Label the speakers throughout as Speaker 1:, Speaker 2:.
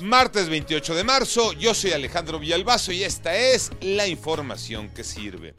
Speaker 1: Martes 28 de marzo, yo soy Alejandro Villalbazo y esta es la información que sirve.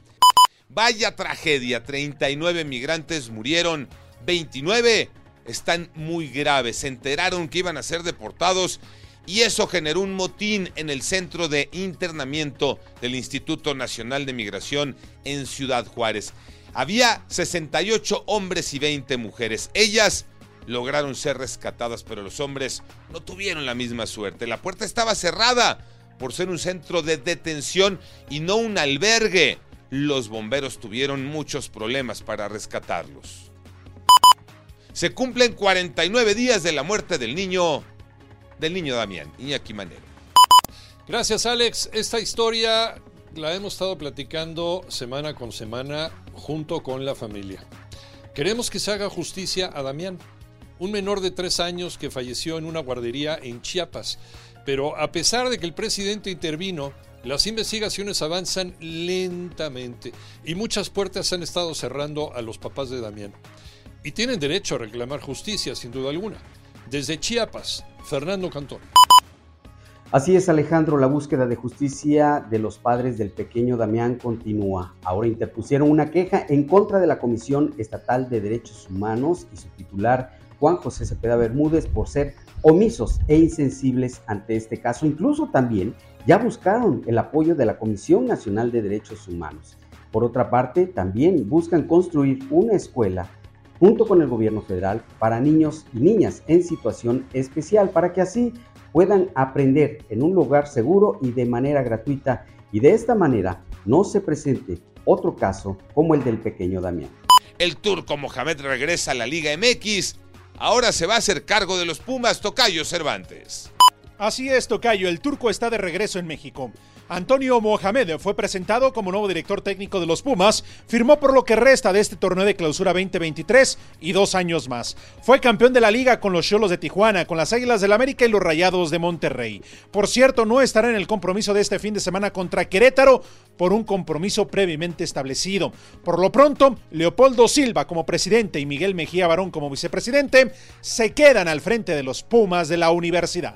Speaker 1: Vaya tragedia, 39 migrantes murieron, 29 están muy graves, se enteraron que iban a ser deportados y eso generó un motín en el centro de internamiento del Instituto Nacional de Migración en Ciudad Juárez. Había 68 hombres y 20 mujeres. Ellas lograron ser rescatadas, pero los hombres no tuvieron la misma suerte. La puerta estaba cerrada por ser un centro de detención y no un albergue. Los bomberos tuvieron muchos problemas para rescatarlos. Se cumplen 49 días de la muerte del niño, del niño Damián, Iñaki Manero.
Speaker 2: Gracias Alex. Esta historia la hemos estado platicando semana con semana junto con la familia. Queremos que se haga justicia a Damián un menor de tres años que falleció en una guardería en Chiapas. Pero a pesar de que el presidente intervino, las investigaciones avanzan lentamente y muchas puertas han estado cerrando a los papás de Damián. Y tienen derecho a reclamar justicia, sin duda alguna. Desde Chiapas, Fernando Cantón.
Speaker 3: Así es, Alejandro, la búsqueda de justicia de los padres del pequeño Damián continúa. Ahora interpusieron una queja en contra de la Comisión Estatal de Derechos Humanos y su titular, Juan José Cepeda Bermúdez por ser omisos e insensibles ante este caso. Incluso también ya buscaron el apoyo de la Comisión Nacional de Derechos Humanos. Por otra parte, también buscan construir una escuela junto con el gobierno federal para niños y niñas en situación especial para que así puedan aprender en un lugar seguro y de manera gratuita y de esta manera no se presente otro caso como el del pequeño Damián.
Speaker 1: El turco Mohamed regresa a la Liga MX Ahora se va a hacer cargo de los Pumas Tocayo Cervantes.
Speaker 4: Así es, Tocayo, el turco está de regreso en México. Antonio Mohamed fue presentado como nuevo director técnico de los Pumas, firmó por lo que resta de este torneo de clausura 2023 y dos años más. Fue campeón de la liga con los Cholos de Tijuana, con las Águilas del América y los Rayados de Monterrey. Por cierto, no estará en el compromiso de este fin de semana contra Querétaro por un compromiso previamente establecido. Por lo pronto, Leopoldo Silva como presidente y Miguel Mejía Barón como vicepresidente se quedan al frente de los Pumas de la universidad.